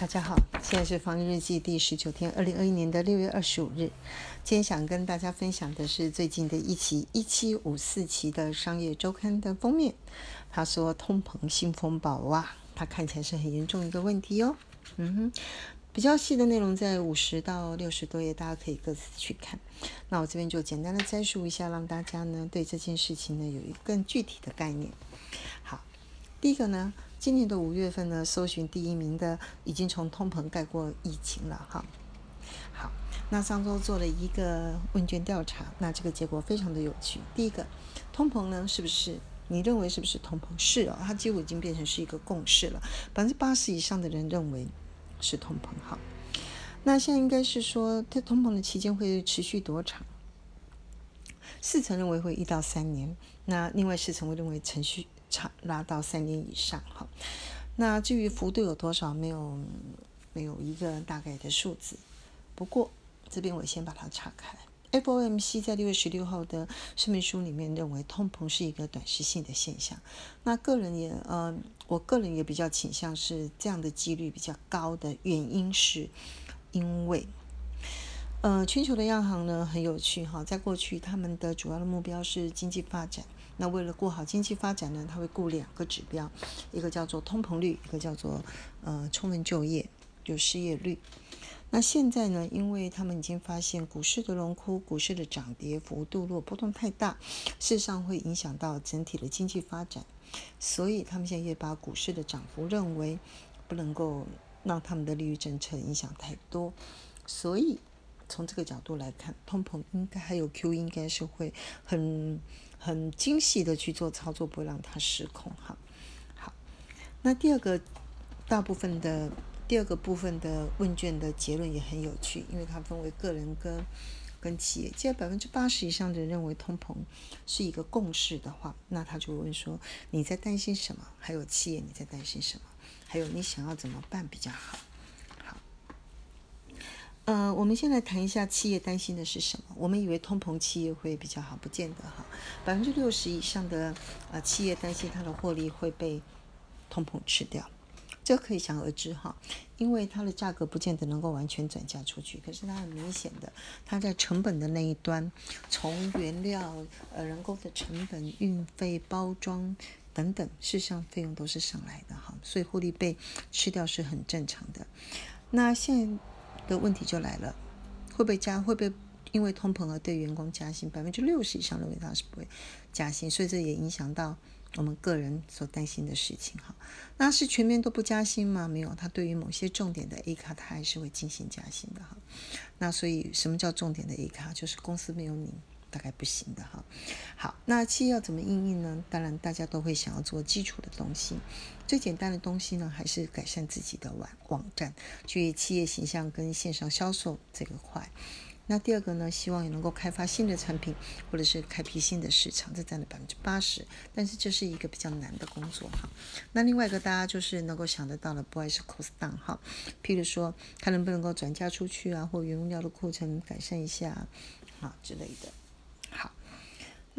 大家好，现在是防疫日记第十九天，二零二一年的六月二十五日。今天想跟大家分享的是最近的一期一七五四期的商业周刊的封面。他说通膨新风暴哇，它看起来是很严重一个问题哦。嗯哼，比较细的内容在五十到六十多页，大家可以各自去看。那我这边就简单的摘述一下，让大家呢对这件事情呢有一个更具体的概念。好，第一个呢。今年的五月份呢，搜寻第一名的已经从通膨盖过疫情了哈。好，那上周做了一个问卷调查，那这个结果非常的有趣。第一个，通膨呢是不是？你认为是不是通膨？是哦，它几乎已经变成是一个共识了。百分之八十以上的人认为是通膨哈。那现在应该是说，这通膨的期间会持续多长？四成认为会一到三年，那另外四成会认为程序。长拉到三年以上，哈。那至于幅度有多少，没有没有一个大概的数字。不过这边我先把它岔开。FOMC 在六月十六号的声明书里面认为，通膨是一个短时性的现象。那个人也呃，我个人也比较倾向是这样的几率比较高的原因是，因为呃，全球的央行呢很有趣哈，在过去他们的主要的目标是经济发展。那为了过好经济发展呢，他会顾两个指标，一个叫做通膨率，一个叫做呃充分就业，就失业率。那现在呢，因为他们已经发现股市的荣枯，股市的涨跌幅度若波动太大，事实上会影响到整体的经济发展，所以他们现在也把股市的涨幅认为不能够让他们的利率政策影响太多，所以从这个角度来看，通膨应该还有 Q 应该是会很。很精细的去做操作，不会让它失控哈。好，那第二个大部分的第二个部分的问卷的结论也很有趣，因为它分为个人跟跟企业。既然百分之八十以上的人认为通膨是一个共识的话，那他就问说你在担心什么？还有企业你在担心什么？还有你想要怎么办比较好？呃，我们先来谈一下企业担心的是什么。我们以为通膨企业会比较好，不见得哈。百分之六十以上的呃企业担心它的获利会被通膨吃掉，这可以想而知哈。因为它的价格不见得能够完全转嫁出去，可是它很明显的，它在成本的那一端，从原料、呃人工的成本、运费、包装等等，事实上费用都是上来的哈，所以获利被吃掉是很正常的。那现的问题就来了，会不会加？会不会因为通膨而对员工加薪？百分之六十以上认为他是不会加薪，所以这也影响到我们个人所担心的事情。哈，那是全面都不加薪吗？没有，他对于某些重点的 A 卡，他还是会进行加薪的。哈，那所以什么叫重点的 A 卡？就是公司没有你。大概不行的哈，好，那企业要怎么应用呢？当然，大家都会想要做基础的东西，最简单的东西呢，还是改善自己的网网站，去企业形象跟线上销售这个块。那第二个呢，希望也能够开发新的产品，或者是开辟新的市场，这占了百分之八十。但是这是一个比较难的工作哈。那另外一个大家就是能够想得到的，不外是 cost down 哈，譬如说它能不能够转嫁出去啊，或原料的库存改善一下啊之类的。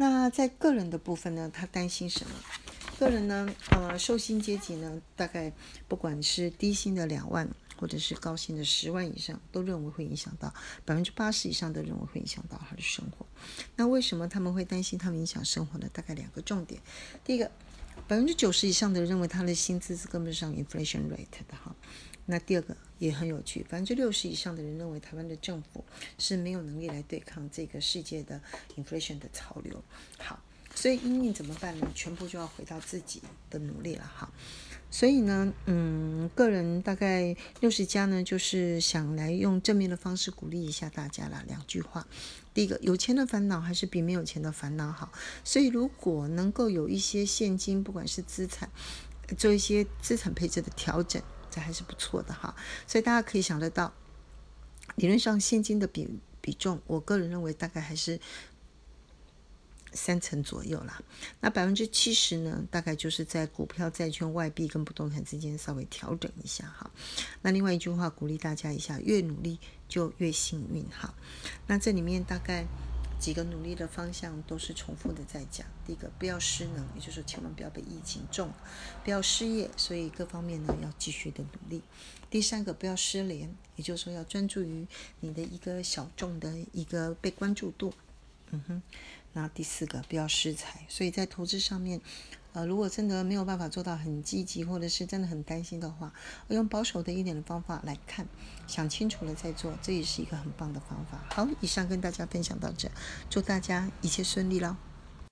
那在个人的部分呢，他担心什么？个人呢，呃，受薪阶级呢，大概不管是低薪的两万，或者是高薪的十万以上，都认为会影响到百分之八十以上的认为会影响到他的生活。那为什么他们会担心他们影响生活呢？大概两个重点。第一个，百分之九十以上的认为他的薪资是跟不上 inflation rate 的哈。那第二个也很有趣，百分之六十以上的人认为台湾的政府是没有能力来对抗这个世界的 inflation 的潮流。好，所以英英怎么办呢？全部就要回到自己的努力了哈。所以呢，嗯，个人大概六十家呢，就是想来用正面的方式鼓励一下大家啦。两句话，第一个，有钱的烦恼还是比没有钱的烦恼好。所以如果能够有一些现金，不管是资产，做一些资产配置的调整。这还是不错的哈，所以大家可以想得到，理论上现金的比比重，我个人认为大概还是三成左右啦。那百分之七十呢，大概就是在股票、债券、外币跟不动产之间稍微调整一下哈。那另外一句话鼓励大家一下，越努力就越幸运哈。那这里面大概几个努力的方向都是重复的在讲。第一个，不要失能，也就是说，千万不要被疫情中，不要失业，所以各方面呢要继续的努力。第三个，不要失联，也就是说要专注于你的一个小众的一个被关注度。嗯哼。那第四个，不要失财。所以在投资上面，呃，如果真的没有办法做到很积极，或者是真的很担心的话，用保守的一点的方法来看，想清楚了再做，这也是一个很棒的方法。好，以上跟大家分享到这，祝大家一切顺利喽。